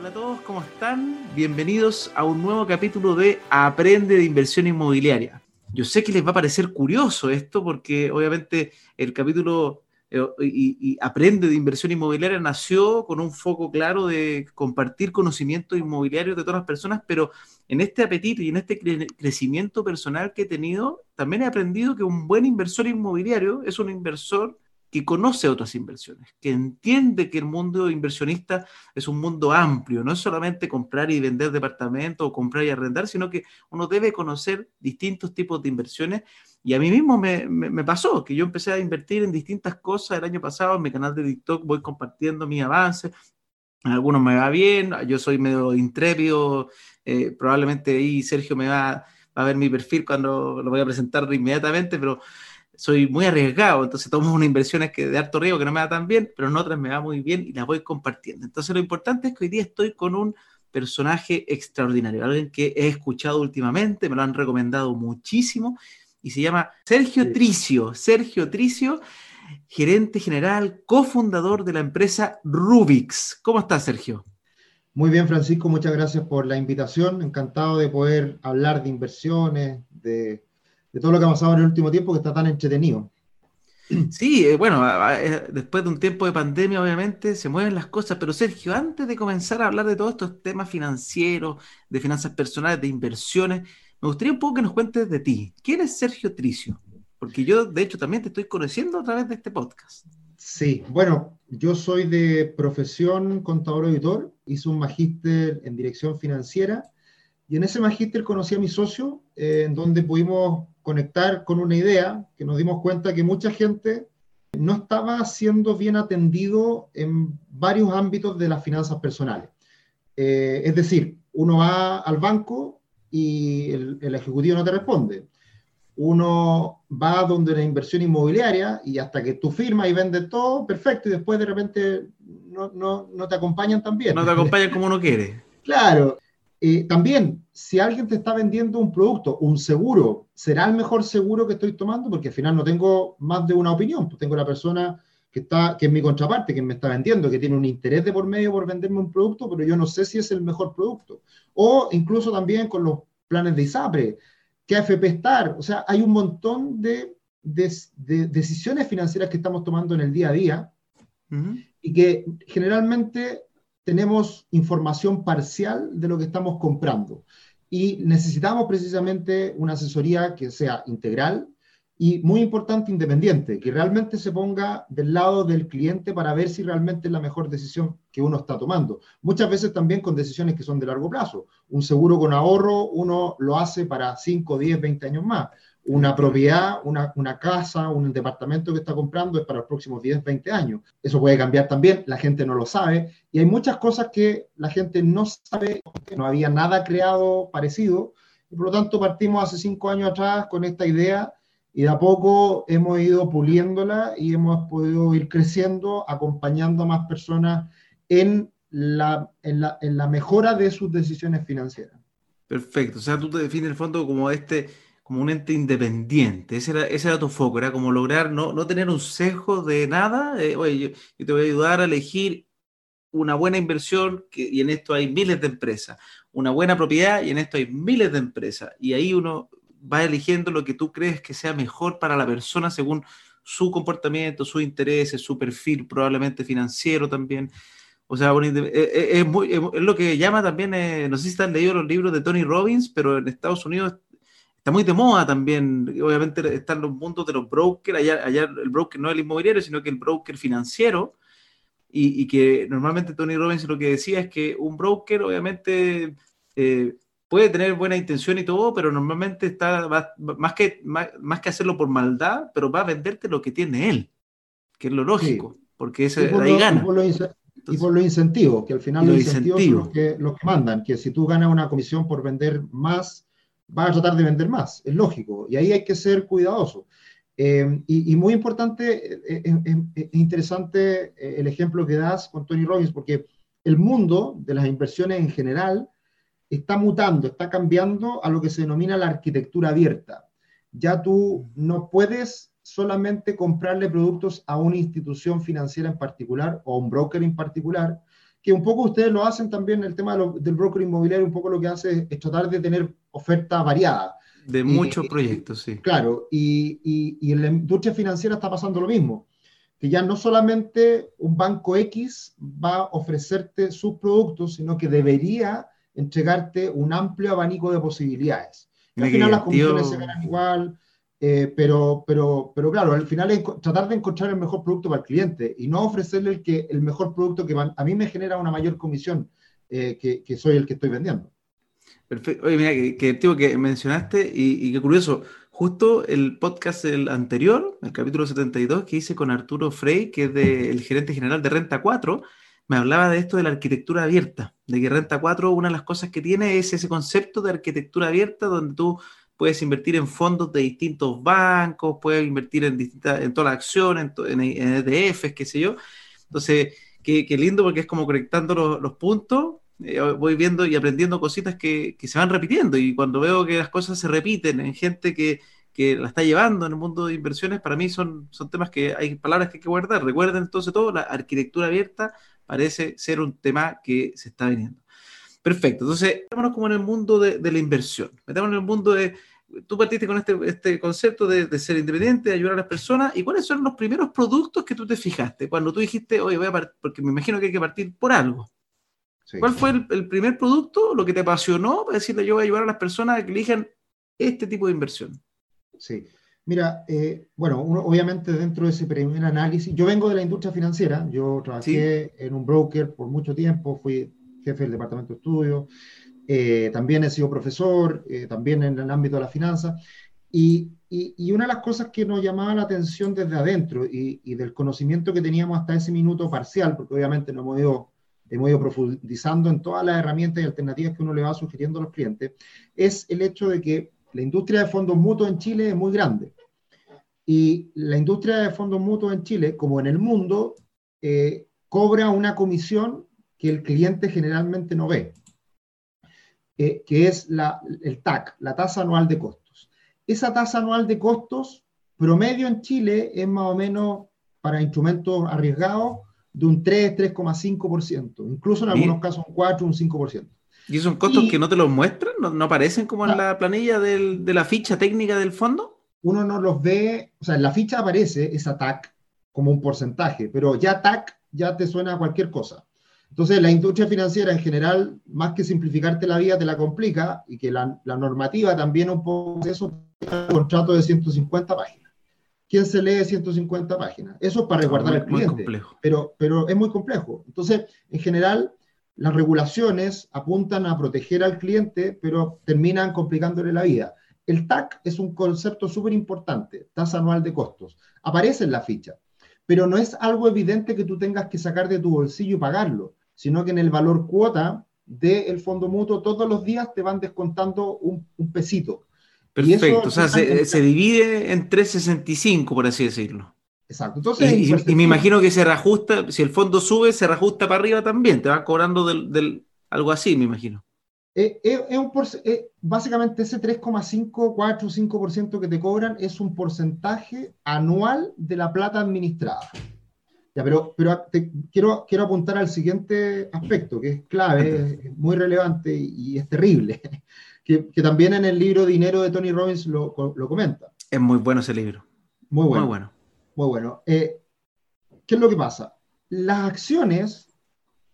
Hola a todos, ¿cómo están? Bienvenidos a un nuevo capítulo de Aprende de Inversión Inmobiliaria. Yo sé que les va a parecer curioso esto porque obviamente el capítulo eh, y, Aprende de Inversión Inmobiliaria nació con un foco claro de compartir conocimientos inmobiliarios de todas las personas, pero en este apetito y en este crecimiento personal que he tenido, también he aprendido que un buen inversor inmobiliario es un inversor que conoce otras inversiones, que entiende que el mundo inversionista es un mundo amplio, no es solamente comprar y vender departamentos o comprar y arrendar, sino que uno debe conocer distintos tipos de inversiones. Y a mí mismo me, me, pasó que yo empecé a invertir en distintas cosas el año pasado, en mi canal de TikTok voy compartiendo mis avances, algunos me va bien, yo soy medio intrépido, eh, probablemente ahí Sergio me va, va a ver mi perfil cuando lo voy a presentar inmediatamente, pero soy muy arriesgado, entonces tomo unas inversiones que de alto riesgo que no me da tan bien, pero en otras me va muy bien y las voy compartiendo. Entonces lo importante es que hoy día estoy con un personaje extraordinario, alguien que he escuchado últimamente, me lo han recomendado muchísimo y se llama Sergio Tricio. Sergio Tricio, gerente general, cofundador de la empresa Rubix. ¿Cómo estás, Sergio? Muy bien, Francisco, muchas gracias por la invitación. Encantado de poder hablar de inversiones, de de todo lo que ha pasado en el último tiempo que está tan entretenido. Sí, eh, bueno, eh, después de un tiempo de pandemia, obviamente, se mueven las cosas, pero Sergio, antes de comenzar a hablar de todos estos temas financieros, de finanzas personales, de inversiones, me gustaría un poco que nos cuentes de ti. ¿Quién es Sergio Tricio? Porque yo, de hecho, también te estoy conociendo a través de este podcast. Sí, bueno, yo soy de profesión contador auditor, hice un magíster en dirección financiera y en ese magíster conocí a mi socio, eh, en donde pudimos conectar con una idea que nos dimos cuenta que mucha gente no estaba siendo bien atendido en varios ámbitos de las finanzas personales. Eh, es decir, uno va al banco y el, ejecutivo no te responde. Uno va donde una inversión inmobiliaria y hasta que tú firmas y vendes todo, perfecto, y después de repente no, no, no te acompañan tan bien. No te acompañan como uno quiere. Claro, eh, también, si alguien te está vendiendo un producto, un seguro, ¿será el mejor seguro que estoy tomando? Porque al final no tengo más de una opinión, pues tengo la persona que, está, que es mi contraparte, que me está vendiendo, que tiene un interés de por medio por venderme un producto, pero yo no sé si es el mejor producto. O incluso también con los planes de ISAPRE, que AFP Star, o sea, hay un montón de, decisiones financieras que estamos tomando en el día a día y que generalmente tenemos información parcial de lo que estamos comprando y necesitamos precisamente una asesoría que sea integral y muy importante, independiente, que realmente se ponga del lado del cliente para ver si realmente es la mejor decisión que uno está tomando. Muchas veces también con decisiones que son de largo plazo. Un seguro con ahorro uno lo hace para 5, 10, 20 años más una propiedad, una, una, casa, un departamento que está comprando es para los próximos 10, 20 años. Eso puede cambiar también, la gente no lo sabe y hay muchas cosas que la gente no sabe, que no había nada creado parecido y por lo tanto partimos hace cinco años atrás con esta idea y de a poco hemos ido puliéndola y hemos podido ir creciendo, acompañando a más personas en la, en la, en la mejora de sus decisiones financieras. Perfecto, o sea, tú te defines el fondo como este como un ente independiente. Ese era, ese era tu foco, era como lograr no, no tener un sesgo de nada. oye, yo, te voy a ayudar a elegir una buena inversión, y en esto hay miles de empresas, una buena propiedad, y en esto hay miles de empresas. Y ahí uno va eligiendo lo que tú crees que sea mejor para la persona según su comportamiento, sus intereses, su perfil probablemente financiero también. O sea, e, e, es, es, lo que llama también, eh, no sé si han leído los libros de Tony Robbins, pero en Estados Unidos está muy de moda también. Obviamente están los mundos de los brokers. Allá, allá el broker no es el inmobiliario, sino que el broker financiero. Y, que normalmente Tony Robbins lo que decía es que un broker, obviamente, eh, puede tener buena intención y todo, pero normalmente está más, que, más, que hacerlo por maldad, pero va a venderte lo que tiene él, que es lo lógico, porque ese, ahí gana. Y por, los incentivos, que al final los, incentivos, son los que, los que mandan, que si tú ganas una comisión por vender más, va a tratar de vender más, es lógico, y ahí hay que ser cuidadoso. Eh, y, muy importante, es eh, eh, interesante el ejemplo que das con Tony Robbins, porque el mundo de las inversiones en general está mutando, está cambiando a lo que se denomina la arquitectura abierta. Ya tú no puedes solamente comprarle productos a una institución financiera en particular o a un broker en particular, que un poco ustedes lo hacen también, el tema del broker inmobiliario, un poco lo que hace es, tratar de tener oferta variada. De muchos proyectos, sí. Claro, y, y, en la industria financiera está pasando lo mismo, que ya no solamente un banco X va a ofrecerte sus productos, sino que debería entregarte un amplio abanico de posibilidades. Y al final las comisiones se ganan igual, eh, pero, pero, pero claro, al final es tratar de encontrar el mejor producto para el cliente y no ofrecerle el, que, el mejor producto que a mí me genera una mayor comisión eh, que, que, soy el que estoy vendiendo. Perfecto. Oye, mira, que, que, que mencionaste y, qué curioso, justo el podcast el anterior, el capítulo 72 que hice con Arturo Frey, que es el gerente general de Renta 4, me hablaba de esto de la arquitectura abierta, de que Renta 4, una de las cosas que tiene es ese concepto de arquitectura abierta donde tú puedes invertir en fondos de distintos bancos, puedes invertir en, distintas, en todas las acciones, en, ETFs, e qué sé yo. Entonces, qué, lindo porque es como conectando los, puntos, eh, voy viendo y aprendiendo cositas que, se van repitiendo y cuando veo que las cosas se repiten en gente que, la está llevando en el mundo de inversiones, para mí son, son temas que hay palabras que hay que guardar. Recuerden entonces todo, la arquitectura abierta parece ser un tema que se está viniendo. Perfecto, entonces, metámonos como en el mundo de, de la inversión, metámonos en el mundo de, tú partiste con este, este concepto de, ser independiente, de ayudar a las personas, ¿y cuáles son los primeros productos que tú te fijaste cuando tú dijiste, oye, voy a partir, porque me imagino que hay que partir por algo? ¿Cuál fue el, primer producto, lo que te apasionó para decirle yo voy a ayudar a las personas a que elijan este tipo de inversión? Sí, mira, eh, bueno, obviamente dentro de ese primer análisis, yo vengo de la industria financiera, yo trabajé en un broker por mucho tiempo, fui jefe del departamento de estudios, eh, también he sido profesor, eh, también en el ámbito de la finanza, y, y, una de las cosas que nos llamaba la atención desde adentro y, y, del conocimiento que teníamos hasta ese minuto parcial, porque obviamente no hemos ido, hemos ido profundizando en todas las herramientas y alternativas que uno le va sugiriendo a los clientes, es el hecho de que la industria de fondos mutuos en Chile es muy grande. Y la industria de fondos mutuos en Chile, como en el mundo, eh, cobra una comisión que el cliente generalmente no ve que es la, el TAC, la tasa anual de costos. Esa tasa anual de costos promedio en Chile es más o menos para instrumentos arriesgados de un 3, 3,5%, incluso en algunos casos un 4, un 5%. ¿Y son costos que no te los muestran? ¿No, aparecen como en la planilla del, de la ficha técnica del fondo? Uno no los ve, o sea, en la ficha aparece esa TAC como un porcentaje, pero ya TAC ya te suena a cualquier cosa. Entonces, la industria financiera en general, más que simplificarte la vida, te la complica y que la, normativa también un poco eso, un contrato de 150 páginas. ¿Quién se lee 150 páginas? Eso es para resguardar al cliente. Pero, pero es muy complejo. Entonces, en general, las regulaciones apuntan a proteger al cliente, pero terminan complicándole la vida. El TAC es un concepto súper importante, tasa anual de costos. Aparece en la ficha, pero no es algo evidente que tú tengas que sacar de tu bolsillo y pagarlo sino que en el valor cuota del fondo mutuo todos los días te van descontando un, pesito. Perfecto, o sea, se, divide en 365, por así decirlo. Exacto. Entonces, y, me imagino que se reajusta, si el fondo sube, se reajusta para arriba también, te va cobrando del, algo así, me imagino. Eh, eh, un eh, básicamente ese 3,5, 4, 5% que te cobran es un porcentaje anual de la plata administrada pero, pero quiero, quiero apuntar al siguiente aspecto, que es clave, es muy relevante y, es terrible, que, que, también en el libro Dinero de Tony Robbins lo, lo, comenta. Es muy bueno ese libro. Muy bueno. Muy bueno. Muy bueno. Eh, ¿Qué es lo que pasa? Las acciones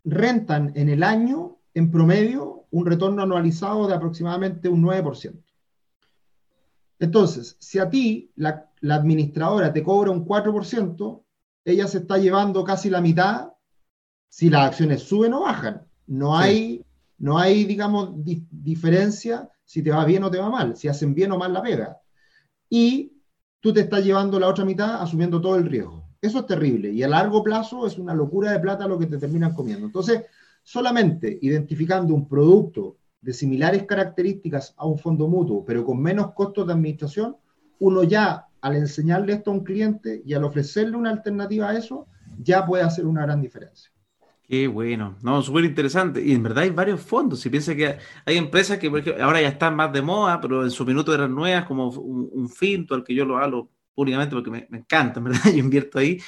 rentan en el año, en promedio, un retorno anualizado de aproximadamente un 9%. Entonces, si a ti la, la administradora te cobra un 4%, ella se está llevando casi la mitad si las acciones suben o bajan. No hay, no hay digamos, diferencia si te va bien o te va mal, si hacen bien o mal la pega. Y tú te estás llevando la otra mitad asumiendo todo el riesgo. Eso es terrible y a largo plazo es una locura de plata lo que te terminan comiendo. Entonces, solamente identificando un producto de similares características a un fondo mutuo, pero con menos costos de administración, uno ya al enseñarle esto a un cliente y al ofrecerle una alternativa a eso, ya puede hacer una gran diferencia. Qué bueno, no, súper interesante. Y en verdad hay varios fondos. Si piensa que hay empresas que ahora ya están más de moda, pero en su minuto eran nuevas, como un, Finto, al que yo lo hablo públicamente porque me, me encanta, ¿verdad? Yo invierto ahí,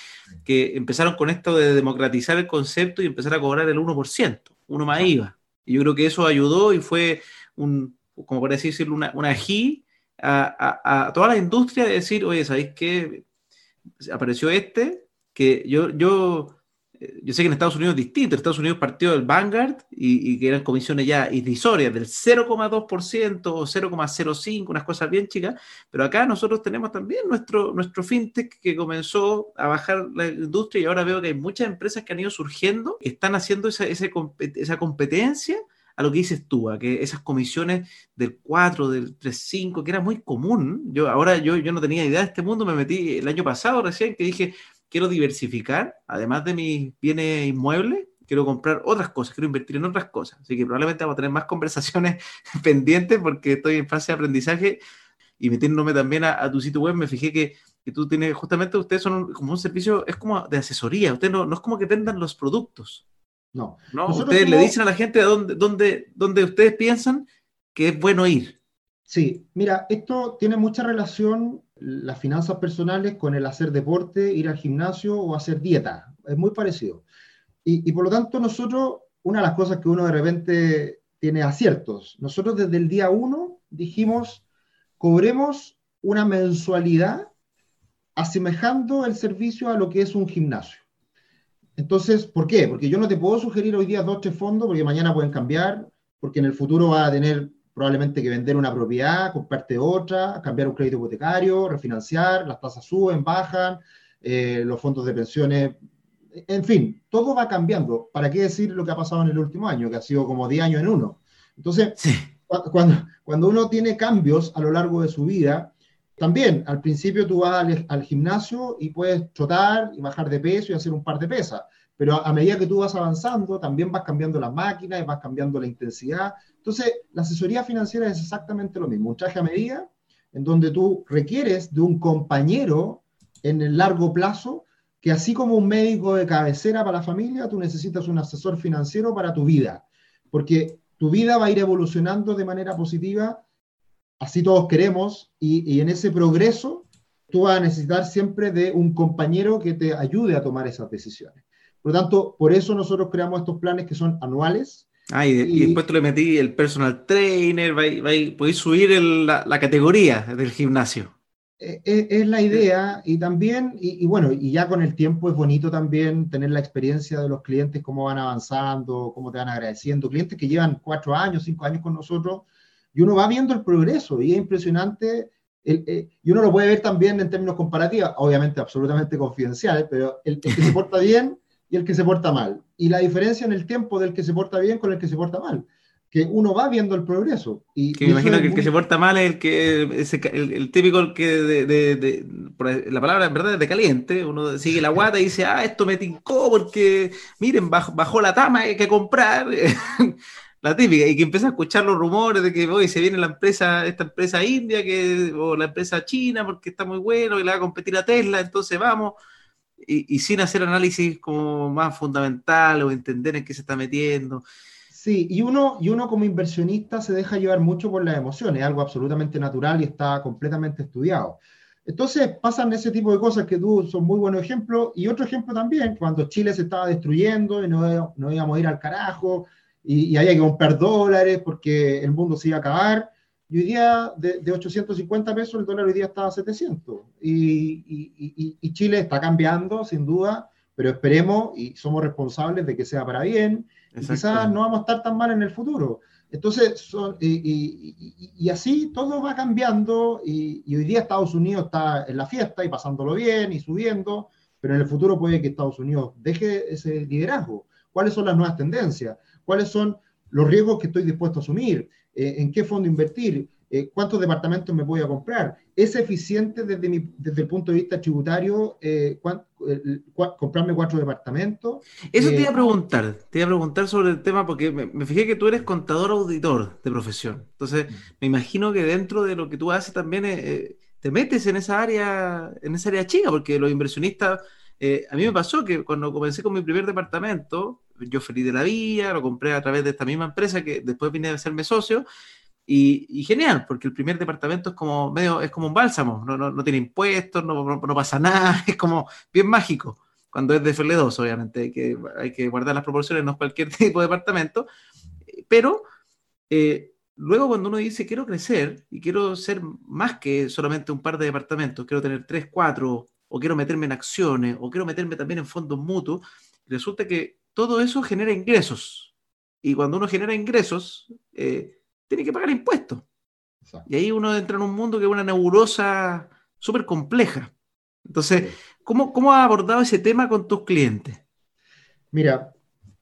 que empezaron con esto de democratizar el concepto y empezar a cobrar el 1%, uno más IVA. Y yo creo que eso ayudó y fue un, como por así decirlo, una, una ají a, a, toda la industria de decir, oye, ¿sabéis qué? Apareció este, que yo, yo yo sé que en Estados Unidos es distinto, en Estados Unidos partió del Vanguard y, que eran comisiones ya irrisorias del 0,2% o 0,05, unas cosas bien chicas, pero acá nosotros tenemos también nuestro, nuestro fintech que comenzó a bajar la industria y ahora veo que hay muchas empresas que han ido surgiendo, que están haciendo esa, esa competencia a lo que dices tú, a que esas comisiones del 4, del 3, 5, que era muy común. Yo ahora yo, yo no tenía idea de este mundo, me metí el año pasado recién que dije, quiero diversificar, además de mis bienes inmuebles, quiero comprar otras cosas, quiero invertir en otras cosas. Así que probablemente vamos a tener más conversaciones pendientes porque estoy en fase de aprendizaje y metiéndome también a, tu sitio web, me fijé que, que, tú tienes, justamente ustedes son como un servicio, es como de asesoría, ustedes no, no es como que vendan los productos. No. ¿no? Ustedes le dicen a la gente a dónde, dónde, dónde ustedes piensan que es bueno ir. Sí, mira, esto tiene mucha relación las finanzas personales con el hacer deporte, ir al gimnasio o hacer dieta. Es muy parecido. Y, por lo tanto, nosotros, una de las cosas que uno de repente tiene aciertos, nosotros desde el día uno dijimos, cobremos una mensualidad asemejando el servicio a lo que es un gimnasio. Entonces, ¿por qué? Porque yo no te puedo sugerir hoy día dos, tres fondos, porque mañana pueden cambiar, porque en el futuro va a tener probablemente que vender una propiedad, comprarte otra, cambiar un crédito hipotecario, refinanciar, las tasas suben, bajan, eh, los fondos de pensiones, en fin, todo va cambiando. ¿Para qué decir lo que ha pasado en el último año, que ha sido como 10 años en uno? Entonces, cuando, cuando uno tiene cambios a lo largo de su vida, también al principio tú vas al, al, gimnasio y puedes trotar y bajar de peso y hacer un par de pesas, pero a, medida que tú vas avanzando, también vas cambiando las máquinas y vas cambiando la intensidad. Entonces, la asesoría financiera es exactamente lo mismo, un traje a medida en donde tú requieres de un compañero en el largo plazo, que así como un médico de cabecera para la familia, tú necesitas un asesor financiero para tu vida, porque tu vida va a ir evolucionando de manera positiva, así todos queremos, y, en ese progreso tú vas a necesitar siempre de un compañero que te ayude a tomar esas decisiones. Por lo tanto, por eso nosotros creamos estos planes que son anuales. Ah, y, después tú le metí el personal trainer, podéis subir la, categoría del gimnasio. E, e, es, la idea y también, y, bueno, y ya con el tiempo es bonito también tener la experiencia de los clientes, cómo van avanzando, cómo te van agradeciendo, clientes que llevan cuatro años, cinco años con nosotros, y uno va viendo el progreso y es impresionante, eh, y uno lo puede ver también en términos comparativos, obviamente absolutamente confidenciales, pero el que se porta bien y el que se porta mal. Y la diferencia en el tiempo del que se porta bien con el que se porta mal. Que uno va viendo el progreso. Y, que me imagino que el que se porta mal es el que el, típico que de, la palabra en verdad es de caliente. Uno sigue la guata y dice, ah, esto me tincó porque miren, bajó, la tama, hay que comprar. la típica, y que empieza a escuchar los rumores de que hoy se viene la empresa, esta empresa india que, o la empresa china porque está muy bueno y le va a competir a Tesla, entonces vamos y, sin hacer análisis como más fundamental o entender en qué se está metiendo. Sí, y uno, y uno como inversionista se deja llevar mucho por las emociones, algo absolutamente natural y está completamente estudiado. Entonces pasan ese tipo de cosas que tú son muy buenos ejemplos. Y otro ejemplo también, cuando Chile se estaba destruyendo y no, no íbamos a ir al carajo y, y había que comprar dólares porque el mundo se iba a acabar. Y hoy día, de, de, 850 pesos, el dólar hoy día está a 700. Y, y, y, Chile está cambiando, sin duda, pero esperemos y somos responsables de que sea para bien. Y quizás no vamos a estar tan mal en el futuro. Entonces, son, y, así todo va cambiando y, hoy día Estados Unidos está en la fiesta y pasándolo bien y subiendo, pero en el futuro puede que Estados Unidos deje ese liderazgo. ¿Cuáles son las nuevas tendencias? ¿Cuáles son los riesgos que estoy dispuesto a asumir? Eh, en qué fondo invertir, eh, cuántos departamentos me voy a comprar. ¿Es eficiente desde, mi, desde el punto de vista tributario eh, comprarme cuatro departamentos? Eso te iba a preguntar, te iba a preguntar sobre el tema porque me, fijé que tú eres contador auditor de profesión. Entonces, mm. me imagino que dentro de lo que tú haces también te metes en esa área, en esa área chica, porque los inversionistas, a mí me pasó que cuando comencé con mi primer departamento, yo feliz de la vida, lo compré a través de esta misma empresa que después vine a hacerme socio, Y, genial, porque el primer departamento es como medio, es como un bálsamo, no, no, tiene impuestos, no, no, pasa nada, es como bien mágico. Cuando es de FL2, obviamente, hay que, hay que guardar las proporciones, no es cualquier tipo de departamento. Pero eh, luego cuando uno dice quiero crecer y quiero ser más que solamente un par de departamentos, quiero tener tres, cuatro, o quiero meterme en acciones, o quiero meterme también en fondos mutuos, resulta que todo eso genera ingresos. Y cuando uno genera ingresos, eh, tiene que pagar impuestos. Y ahí uno entra en un mundo que es una nebulosa súper compleja. Entonces, ¿cómo, ¿cómo has abordado ese tema con tus clientes? Mira,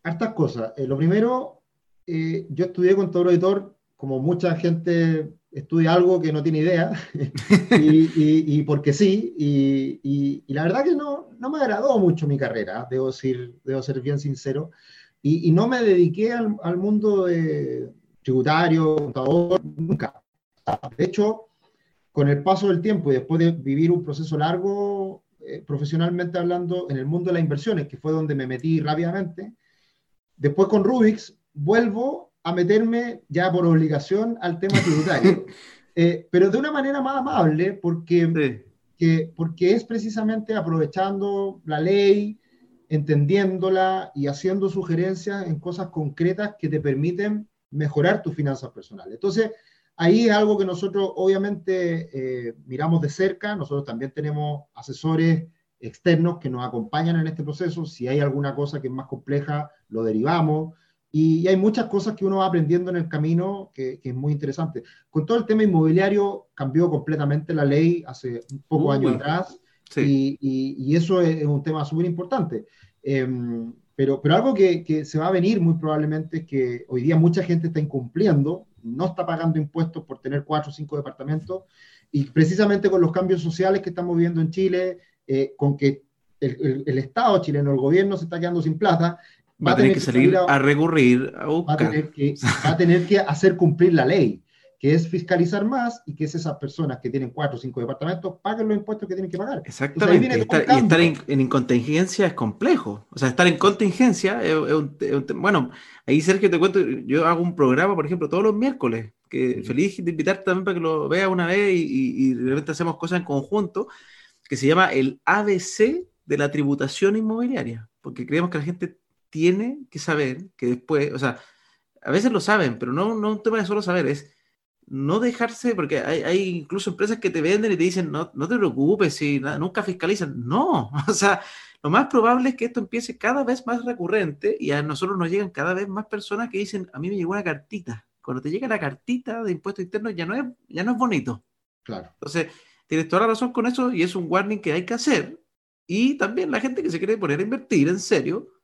hartas cosas. Eh, lo primero, eh, yo estudié con todo editor, como mucha gente estudia algo que no tiene idea, y, porque sí, y, la verdad que no, no me agradó mucho mi carrera, debo, decir, debo ser bien sincero, y, no me dediqué al, al mundo de, tributario, contador, nunca. De hecho, con el paso del tiempo y después de vivir un proceso largo, eh, profesionalmente hablando, en el mundo de las inversiones, que fue donde me metí rápidamente, después con Rubix vuelvo a meterme ya por obligación al tema tributario, eh, pero de una manera más amable, porque, que, porque es precisamente aprovechando la ley, entendiéndola y haciendo sugerencias en cosas concretas que te permiten mejorar tus finanzas personales. Entonces, ahí es algo que nosotros obviamente eh, miramos de cerca. Nosotros también tenemos asesores externos que nos acompañan en este proceso. Si hay alguna cosa que es más compleja, lo derivamos. Y, hay muchas cosas que uno va aprendiendo en el camino que, es muy interesante. Con todo el tema inmobiliario cambió completamente la ley hace un poco años atrás y, y, eso es, un tema súper importante. Em, pero, pero algo que, que, se va a venir muy probablemente es que hoy día mucha gente está incumpliendo, no está pagando impuestos por tener cuatro o cinco departamentos, y precisamente con los cambios sociales que estamos viendo en Chile, eh, con que el, el, Estado chileno, el gobierno se está quedando sin plata, va, a tener que, salir a, recurrir a Va a, tener que, va a tener que hacer cumplir la ley que es fiscalizar más y que es esas personas que tienen cuatro o cinco departamentos paguen los impuestos que tienen que pagar. Exactamente. y estar, en, contingencia es complejo. O sea, estar en contingencia es, un, Bueno, ahí Sergio te cuento, yo hago un programa, por ejemplo, todos los miércoles, que feliz de invitarte también para que lo veas una vez y, y, de repente hacemos cosas en conjunto, que se llama el ABC de la tributación inmobiliaria, porque creemos que la gente tiene que saber que después, o sea, a veces lo saben, pero no, no un tema de solo saber, es no dejarse, porque hay, incluso empresas que te venden y te dicen, no, no te preocupes, si nunca fiscalizan. No, o sea, lo más probable es que esto empiece cada vez más recurrente y a nosotros nos llegan cada vez más personas que dicen, a mí me llegó una cartita. Cuando te llega la cartita de impuestos internos ya no es, ya no es bonito. Claro. Entonces, tienes toda la razón con eso y es un warning que hay que hacer. Y también la gente que se quiere poner a invertir en serio,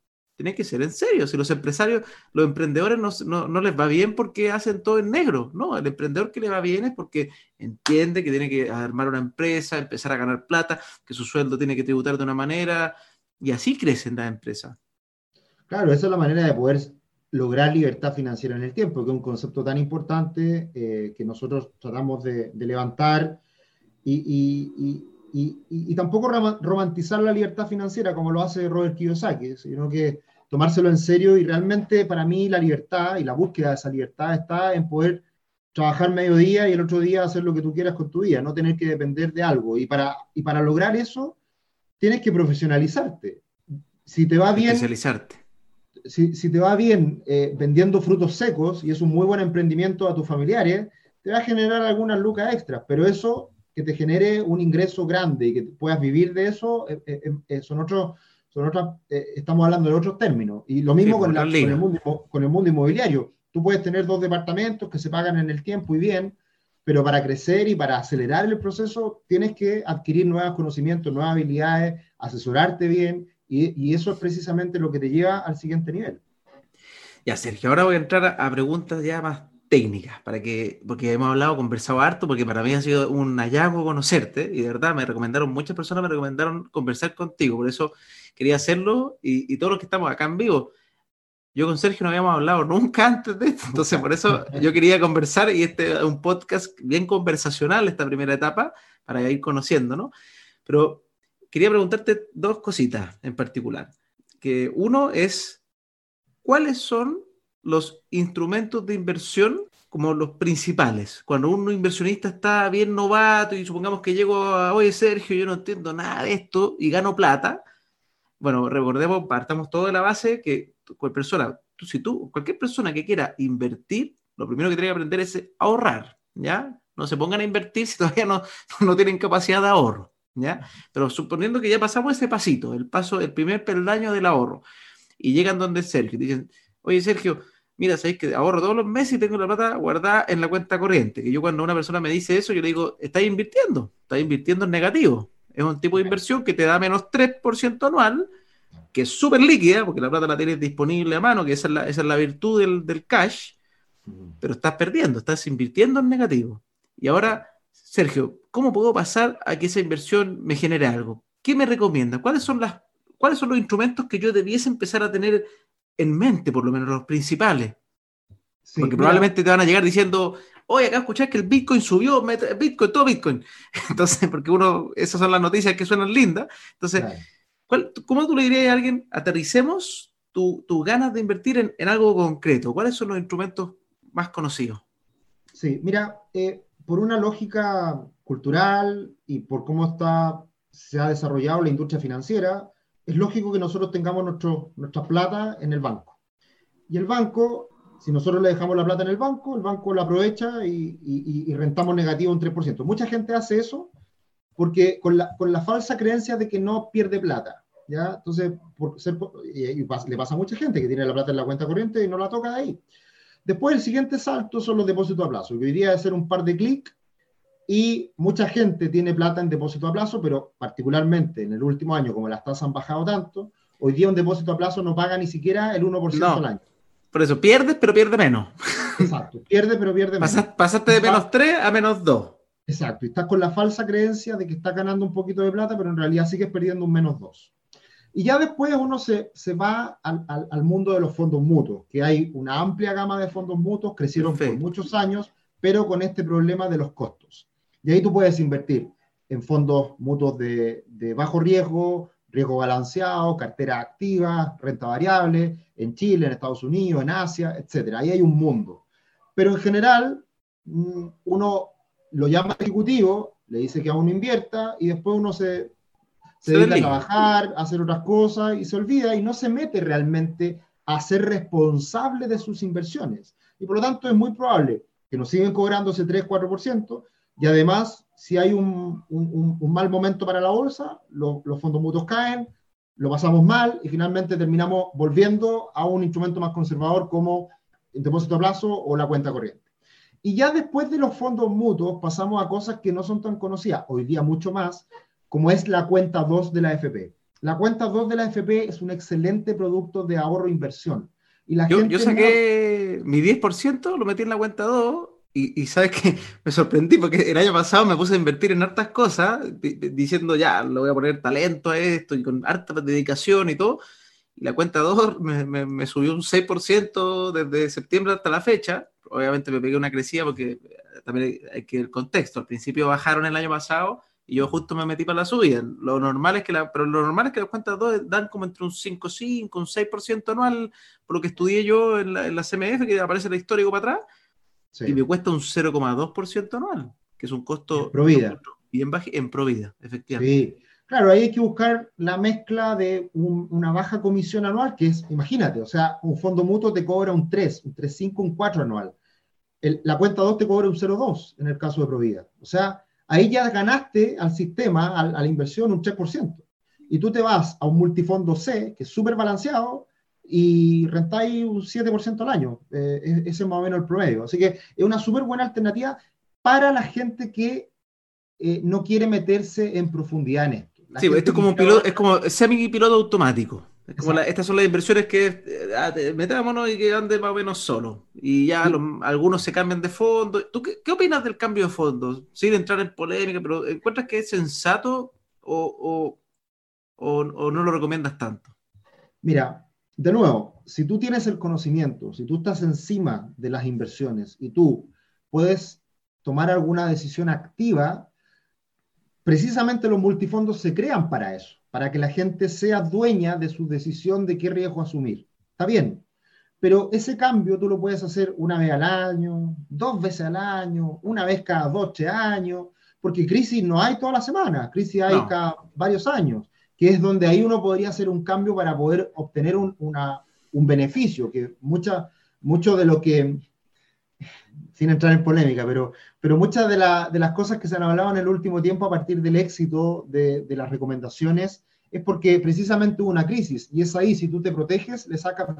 tiene que ser en serio. Si los empresarios, los emprendedores no, no, les va bien porque hacen todo en negro. No, el emprendedor que le va bien es porque entiende que tiene que armar una empresa, empezar a ganar plata, que su sueldo tiene que tributar de una manera y así crecen las empresas. Claro, esa es la manera de poder lograr libertad financiera en el tiempo, que es un concepto tan importante eh, que nosotros tratamos de, levantar y, y, tampoco romantizar la libertad financiera como lo hace Robert Kiyosaki, sino que tomárselo en serio y realmente para mí la libertad y la búsqueda de esa libertad está en poder trabajar medio día y el otro día hacer lo que tú quieras con tu vida, no tener que depender de algo. Y para, y para lograr eso, tienes que profesionalizarte. Si te va bien... Especializarte. Si, si te va bien eh, vendiendo frutos secos y es un muy buen emprendimiento a tus familiares, te va a generar algunas lucas extras, pero eso que te genere un ingreso grande y que puedas vivir de eso, eh, eh, son otros, son otras, estamos hablando de otros términos. Y lo mismo con, el mundo, con el mundo inmobiliario. Tú puedes tener dos departamentos que se pagan en el tiempo y bien, pero para crecer y para acelerar el proceso tienes que adquirir nuevos conocimientos, nuevas habilidades, asesorarte bien, y, y eso es precisamente lo que te lleva al siguiente nivel. Ya, Sergio, ahora voy a entrar a preguntas ya más técnicas, para que, porque hemos hablado, conversado harto, porque para mí ha sido un hallazgo conocerte y de verdad me recomendaron, muchas personas me recomendaron conversar contigo, por eso quería hacerlo y, todos los que estamos acá en vivo. Yo con Sergio no habíamos hablado nunca antes de esto, entonces por eso yo quería conversar y este es un podcast bien conversacional, esta primera etapa, para ir conociendo, ¿no? Pero quería preguntarte dos cositas en particular. Que uno es, ¿cuáles son los instrumentos de inversión como los principales. Cuando un inversionista está bien novato y supongamos que llego a, oye Sergio, yo no entiendo nada de esto y gano plata, bueno, recordemos, partamos todo de la base que cualquier persona, tú, si tú, cualquier persona que quiera invertir, lo primero que tiene que aprender es ahorrar, ¿ya? No se pongan a invertir si todavía no, no tienen capacidad de ahorro, ¿ya? Pero suponiendo que ya pasamos ese pasito, el paso, el primer peldaño del ahorro, y llegan donde Sergio, y dicen, oye Sergio, mira, sabéis que ahorro todos los meses y tengo la plata guardada en la cuenta corriente. Que yo cuando una persona me dice eso, yo le digo, estás invirtiendo, estás invirtiendo en negativo. Es un tipo de inversión que te da menos 3% anual, que es súper líquida, porque la plata la tienes disponible a mano, que esa es la, esa es la virtud del, del cash, pero estás perdiendo, estás invirtiendo en negativo. Y ahora, Sergio, ¿cómo puedo pasar a que esa inversión me genere algo? ¿Qué me recomienda? ¿Cuáles son, las, ¿Cuáles son los instrumentos que yo debiese empezar a tener en mente, por lo menos los principales. Porque probablemente te van a llegar diciendo, oye, acá escuchás que el Bitcoin subió, Bitcoin, todo Bitcoin. Entonces, porque uno, esas son las noticias que suenan lindas. Entonces, ¿cómo tú le dirías a alguien, aterricemos tus tu ganas de invertir en, algo concreto? ¿Cuáles son los instrumentos más conocidos? Sí, mira, eh, por una lógica cultural y por cómo está, se ha desarrollado la industria financiera, es lógico que nosotros tengamos nuestro, nuestra plata en el banco. Y el banco, si nosotros le dejamos la plata en el banco, el banco la aprovecha y, rentamos negativo un 3%. Mucha gente hace eso porque con la, con la falsa creencia de que no pierde plata. ¿ya? Entonces, por ser, y, le pasa a mucha gente que tiene la plata en la cuenta corriente y no la toca de ahí. Después, el siguiente salto son los depósitos a plazo, que hoy día hacer un par de clics y mucha gente tiene plata en depósito a plazo, pero particularmente en el último año, como las tasas han bajado tanto, hoy día un depósito a plazo no paga ni siquiera el 1% al año. Por eso, pierdes, pero pierde menos. Exacto, pierde, pero pierde menos. Pasaste de menos 3 a menos 2. Exacto, y estás con la falsa creencia de que estás ganando un poquito de plata, pero en realidad sigues perdiendo un menos 2. Y ya después uno se, se va al, al, mundo de los fondos mutuos, que hay una amplia gama de fondos mutuos, crecieron por muchos años, pero con este problema de los costos. Y ahí tú puedes invertir en fondos mutuos de, bajo riesgo, riesgo balanceado, cartera activa, renta variable, en Chile, en Estados Unidos, en Asia, etc. Ahí hay un mundo. Pero en general, mm, uno lo llama ejecutivo, le dice que a uno invierta y después uno se, se dedica a trabajar, a hacer otras cosas y se olvida y no se mete realmente a ser responsable de sus inversiones. Y por lo tanto es muy probable que nos sigan cobrando ese 3-4%, y además, si hay un, mal momento para la bolsa, los fondos mutuos caen, lo pasamos mal y finalmente terminamos volviendo a un instrumento más conservador como el depósito a plazo o la cuenta corriente. Y ya después de los fondos mutuos pasamos a cosas que no son tan conocidas, hoy día mucho más, como es la cuenta 2 de la FP. La cuenta 2 de la FP es un excelente producto de ahorro e inversión. Y la yo, gente yo saqué mi 10%, lo metí en la cuenta 2 y, sabes que me sorprendí porque el año pasado me puse a invertir en hartas cosas, diciendo ya, le voy a poner talento a esto y con harta dedicación y todo. Y la cuenta 2 me, me, subió un 6% desde septiembre hasta la fecha. Obviamente me pegué una crecida porque también hay que el contexto. Al principio bajaron el año pasado y yo justo me metí para la subida. Lo normal es que la, pero lo normal es que las cuentas 2 dan como entre un 5,5, un 6% anual, por lo que estudié yo en la, en la CMF, que aparece el histórico para atrás y me cuesta un 0,2% anual, que es un costo Provida. bien bajo en Provida, efectivamente. Sí. Claro, ahí hay que buscar la mezcla de una baja comisión anual, que es, imagínate, o sea, un fondo mutuo te cobra un 3, un 3,5, un 4 anual. la cuenta 2 te cobra un 0,2 en el caso de Provida. O sea, ahí ya ganaste al sistema, a, la inversión, un 3%. Y tú te vas a un multifondo C, que es súper balanceado, y rentáis un 7% al año. Eh, ese es más o menos el promedio. Así que es una súper buena alternativa para la gente que eh, no quiere meterse en profundidad en esto. sí, esto es como, piloto, es como semi-piloto automático. estas son las inversiones que eh, ah, metámonos y que ande más o menos solo. Y ya algunos se cambian de fondo. ¿Tú qué, opinas del cambio de fondo? Sin entrar en polémica, pero ¿encuentras que es sensato o, o no lo recomiendas tanto? Mira, de nuevo, si tú tienes el conocimiento, si tú estás encima de las inversiones y tú puedes tomar alguna decisión activa, precisamente los multifondos se crean para eso, para que la gente sea dueña de su decisión de qué riesgo asumir. Está bien, pero ese cambio tú lo puedes hacer una vez al año, dos veces al año, una vez cada dos, tres años, porque crisis no hay toda la semana, crisis hay cada varios años, que es donde ahí uno podría hacer un cambio para poder obtener un, un beneficio, que mucha, mucho de lo que, sin entrar en polémica, pero, pero muchas de, de las cosas que se han hablado en el último tiempo a partir del éxito de, de las recomendaciones, es porque precisamente hubo una crisis y es ahí, si tú te proteges, le sacas.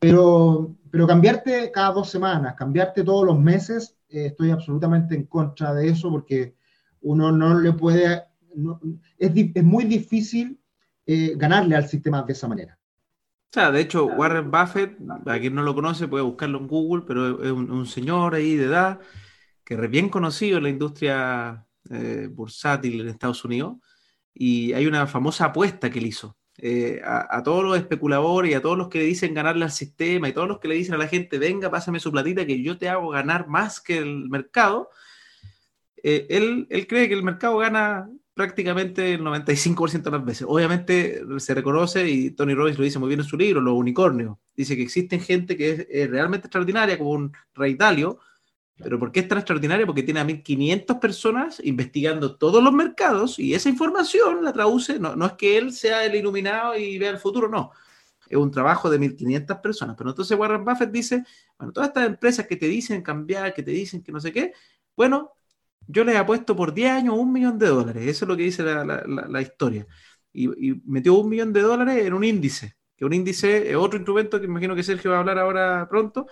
Pero, pero cambiarte cada dos semanas, cambiarte todos los meses, eh, estoy absolutamente en contra de eso porque uno no le puede, es, es, muy difícil eh, ganarle al sistema de esa manera. O sea, de hecho, Warren Buffett, para quien no lo conoce, puede buscarlo en Google, pero es un, señor ahí de edad que es bien conocido en la industria eh, bursátil en Estados Unidos y hay una famosa apuesta que él hizo. Eh, a, todos los especuladores y a todos los que le dicen ganarle al sistema y todos los que le dicen a la gente, venga, pásame su platita que yo te hago ganar más que el mercado, eh, él, él, cree que el mercado gana prácticamente el 95% de las veces. Obviamente se reconoce, y Tony Robbins lo dice muy bien en su libro, Los Unicornios. Dice que existen gente que es, realmente extraordinaria, como un Rey Dalio, pero ¿por qué es tan extraordinaria? Porque tiene a 1.500 personas investigando todos los mercados y esa información la traduce, no, no es que él sea el iluminado y vea el futuro, no. Es un trabajo de 1.500 personas. Pero entonces Warren Buffett dice, bueno, todas estas empresas que te dicen cambiar, que te dicen que no sé qué, bueno, yo les he puesto por 10 años un millón de dólares. Eso es lo que dice la, historia. Y, y, metió un millón de dólares en un índice, que un índice es otro instrumento que imagino que Sergio va a hablar ahora pronto,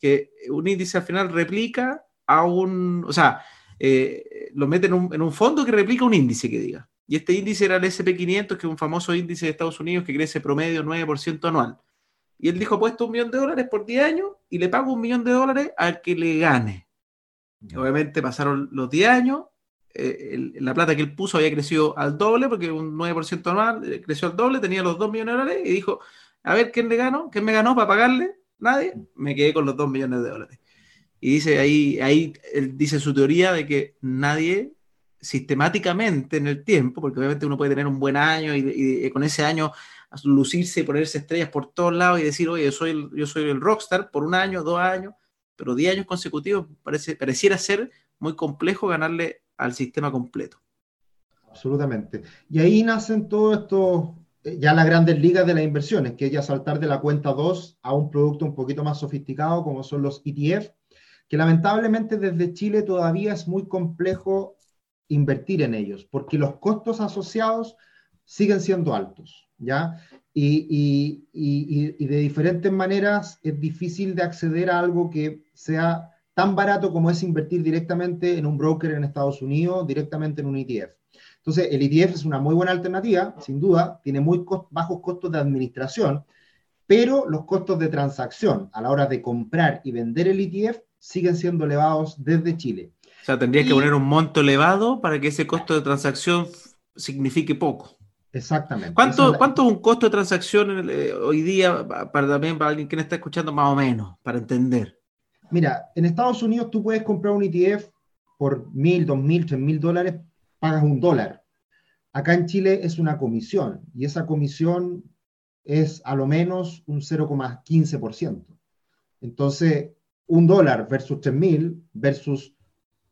que un índice al final replica a un, o sea, eh, lo mete en un, en un, fondo que replica un índice que diga. Y este índice era el SP500, que es un famoso índice de Estados Unidos que crece promedio 9% anual. Y él dijo, puesto un millón de dólares por 10 años y le pago un millón de dólares al que le gane. Obviamente pasaron los 10 años, eh, la plata que él puso había crecido al doble, porque un 9% anual eh, creció al doble, tenía los 2 millones de dólares y dijo, a ver, ¿quién le ganó? ¿Quién me ganó para pagarle? Nadie. Me quedé con los 2 millones de dólares. Y dice ahí, ahí él dice su teoría de que nadie sistemáticamente en el tiempo, porque obviamente uno puede tener un buen año y, con ese año lucirse y ponerse estrellas por todos lados y decir, oye, soy yo soy el rockstar por un año, dos años, pero 10 años consecutivos parece, pareciera ser muy complejo ganarle al sistema completo. Absolutamente. Y ahí nacen todos estos, eh, ya las grandes ligas de las inversiones, que es ya saltar de la cuenta 2 a un producto un poquito más sofisticado como son los ETF, que lamentablemente desde Chile todavía es muy complejo invertir en ellos, porque los costos asociados siguen siendo altos, ¿ya? Y, y, de diferentes maneras es difícil de acceder a algo que sea tan barato como es invertir directamente en un broker en Estados Unidos, directamente en un ETF. Entonces, el ETF es una muy buena alternativa, sin duda, tiene muy bajos costos de administración, pero los costos de transacción a la hora de comprar y vender el ETF siguen siendo elevados desde Chile. O sea, tendría que poner un monto elevado para que ese costo de transacción signifique poco. Exactamente. ¿Cuánto, ¿Cuánto es un costo de transacción eh, hoy día para también para alguien que no está escuchando más o menos, para entender? Mira, en Estados Unidos tú puedes comprar un ETF por mil, dos mil, tres mil dólares, pagas un dólar. Acá en Chile es una comisión y esa comisión es a lo menos un 0,15%. Entonces, un dólar versus tres mil versus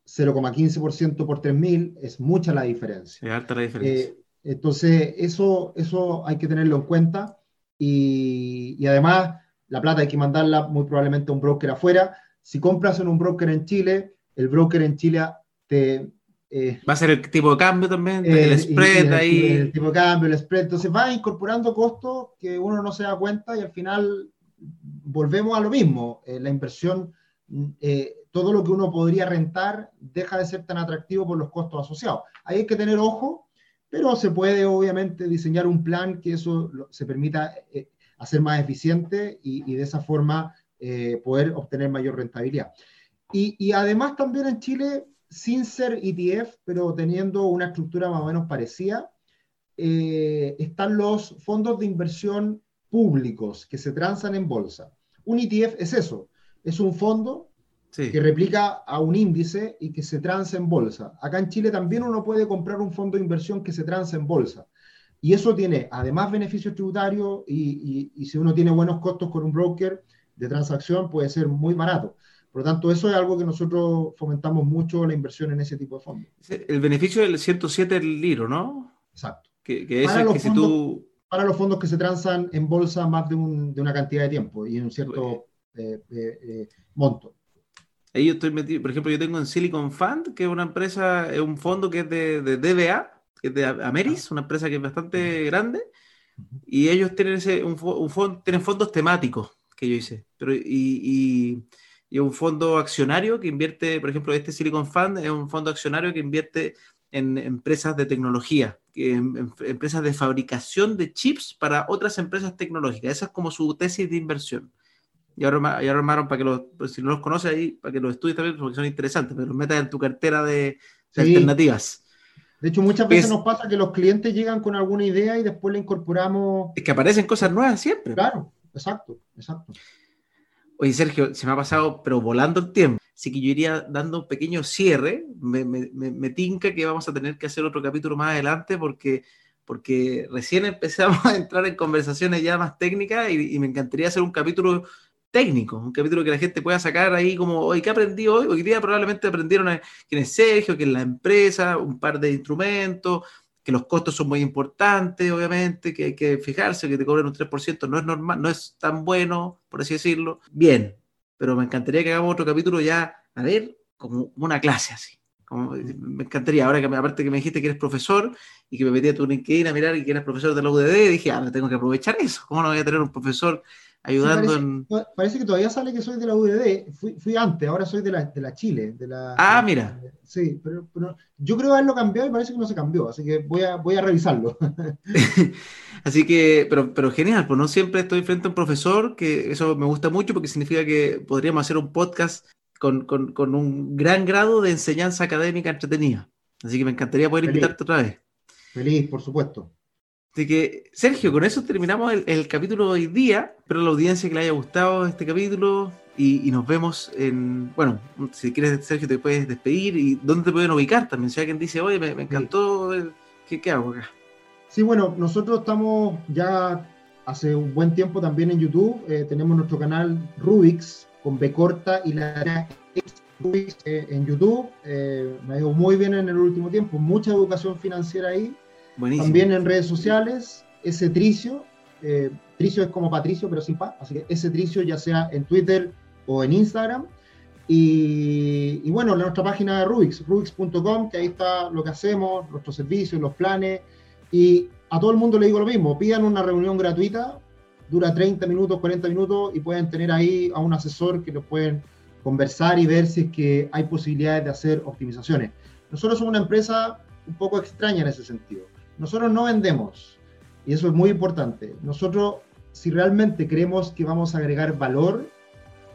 0,15% por 3.000 es mucha la diferencia. Es alta la diferencia. Eh, entonces, eso, eso hay que tenerlo en cuenta y, además la plata hay que mandarla muy probablemente a un broker afuera. Si compras en un broker en Chile, el broker en Chile te... Eh, va a ser el tipo de cambio también, el eh, spread ahí. El, tipo de cambio, el spread. Entonces va incorporando costos que uno no se da cuenta y al final volvemos a lo mismo. Eh, la inversión, todo lo que uno podría rentar deja de ser tan atractivo por los costos asociados. Ahí hay que tener ojo pero se puede obviamente diseñar un plan que eso se permita eh, hacer más eficiente y, de esa forma eh, poder obtener mayor rentabilidad. Y, además también en Chile, sin ser ETF, pero teniendo una estructura más o menos parecida, eh, están los fondos de inversión públicos que se transan en bolsa. Un ETF es eso, es un fondo que replica a un índice y que se transa en bolsa. Acá en Chile también uno puede comprar un fondo de inversión que se transa en bolsa. Y eso tiene además beneficios tributarios y, si uno tiene buenos costos con un broker, de transacción puede ser muy barato. Por lo tanto, eso es algo que nosotros fomentamos mucho la inversión en ese tipo de fondos. El beneficio del 107 el libro, ¿no? Exacto. Que, que es que si tú... Para los fondos que se transan en bolsa más de, un, de una cantidad de tiempo y en un cierto eh, eh, eh, monto. Ahí yo estoy metido, por ejemplo, yo tengo en Silicon Fund, que es una empresa, es un fondo que es de, de DBA, que es de Ameris, una empresa que es bastante grande, y ellos tienen ese, un, un fondo, tienen fondos temáticos que yo hice, pero y, y, y, un fondo accionario que invierte, por ejemplo, este Silicon Fund es un fondo accionario que invierte en empresas de tecnología, en, empresas de fabricación de chips para otras empresas tecnológicas. Esa es como su tesis de inversión. Y ahora, ya armaron para que los, pues, si no los conoces ahí, para que los estudies también, porque son interesantes, pero los metas en tu cartera de, alternativas. De hecho, muchas veces nos pasa que los clientes llegan con alguna idea y después le incorporamos. Es que aparecen cosas nuevas siempre. Claro, exacto, exacto. Oye, Sergio, se me ha pasado, pero volando el tiempo. Así que yo iría dando un pequeño cierre. Me, me, me, tinca que vamos a tener que hacer otro capítulo más adelante porque, porque recién empezamos a entrar en conversaciones ya más técnicas y, y me encantaría hacer un capítulo técnico, un capítulo que la gente pueda sacar ahí como, hoy, ¿qué aprendí hoy? Hoy día probablemente aprendieron a, quién es Sergio, que es la empresa, un par de instrumentos, que los costos son muy importantes, obviamente, que hay que fijarse, que te cobren un 3% no es normal, no es tan bueno, por así decirlo. Bien, pero me encantaría que hagamos otro capítulo ya, a ver, como una clase así. Me encantaría, ahora que aparte que me dijiste que eres profesor y que me metí a tu LinkedIn a mirar y que eres profesor de la UDD, dije, ah, tengo que aprovechar eso. ¿Cómo no voy a tener un profesor ayudando parece, en... Parece que todavía sale que soy de la UDD, fui, fui antes, ahora soy de la, de la Chile. De la, ah, mira. Sí, pero, pero, yo creo haberlo cambiado y parece que no se cambió, así que voy a, voy a revisarlo. así que, pero, pero genial, pues no siempre estoy frente a un profesor, que eso me gusta mucho porque significa que podríamos hacer un podcast con, con, con un gran grado de enseñanza académica entretenida. Así que me encantaría poder invitarte otra vez. Feliz, por supuesto. Así que, Sergio, con eso terminamos el, capítulo de hoy día. Espero a la audiencia que le haya gustado este capítulo y, nos vemos en. Bueno, si quieres, Sergio, te puedes despedir y dónde te pueden ubicar también. Si alguien dice, oye, me, me encantó, ¿qué, ¿qué, hago acá? Sí, bueno, nosotros estamos ya hace un buen tiempo también en YouTube. Eh, tenemos nuestro canal Rubix con B corta y la Rubix eh, en YouTube. Eh, me ha ido muy bien en el último tiempo, mucha educación financiera ahí También en redes sociales, ese tricio, eh, tricio es como Patricio, pero sin pa, así que ese tricio ya sea en Twitter o en Instagram. Y, y bueno, nuestra página de Rubix, rubix.com, que ahí está lo que hacemos, nuestros servicios, los planes. Y a todo el mundo le digo lo mismo, pidan una reunión gratuita, dura 30 minutos, 40 minutos y pueden tener ahí a un asesor que lo pueden conversar y ver si es que hay posibilidades de hacer optimizaciones. Nosotros somos una empresa un poco extraña en ese sentido nosotros no vendemos, y eso es muy importante. Nosotros, si realmente creemos que vamos a agregar valor,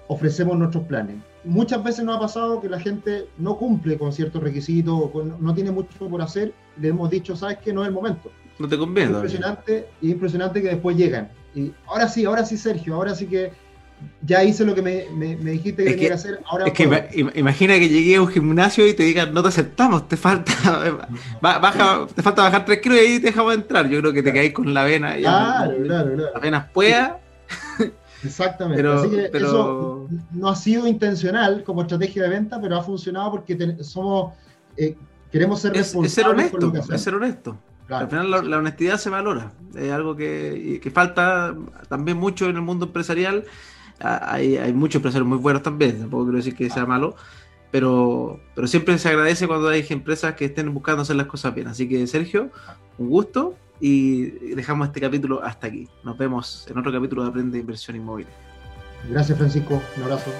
ofrecemos nuestros planes. Muchas veces nos ha pasado que la gente no cumple con ciertos requisitos, no tiene mucho por hacer, le hemos dicho, sabes que no es el momento. No te conviene. Es impresionante, y impresionante que después llegan. Y ahora sí, ahora sí, Sergio, ahora sí que ya hice lo que me, me, me dijiste que, tenía que hacer. Ahora es que imagina que llegué a un gimnasio y te digan, no te aceptamos, te falta baja, te falta bajar 3 kilos y ahí te dejamos entrar. Yo creo que te caes con la vena. Claro, ya, claro, claro. Apenas pueda. Exactamente. Pero, Así que pero... eso no ha sido intencional como estrategia de venta, pero ha funcionado porque te, somos eh, queremos ser responsables. Es, ser honesto, es ser honesto. Claro. Al final la, la, honestidad se valora. Es algo que, que falta también mucho en el mundo empresarial hay, hay muchos empresarios muy buenos también, tampoco quiero decir que sea malo, pero, pero siempre se agradece cuando hay empresas que estén buscando hacer las cosas bien. Así que Sergio, un gusto y dejamos este capítulo hasta aquí. Nos vemos en otro capítulo de Aprende Inversión Inmóvil. Gracias Francisco, un abrazo.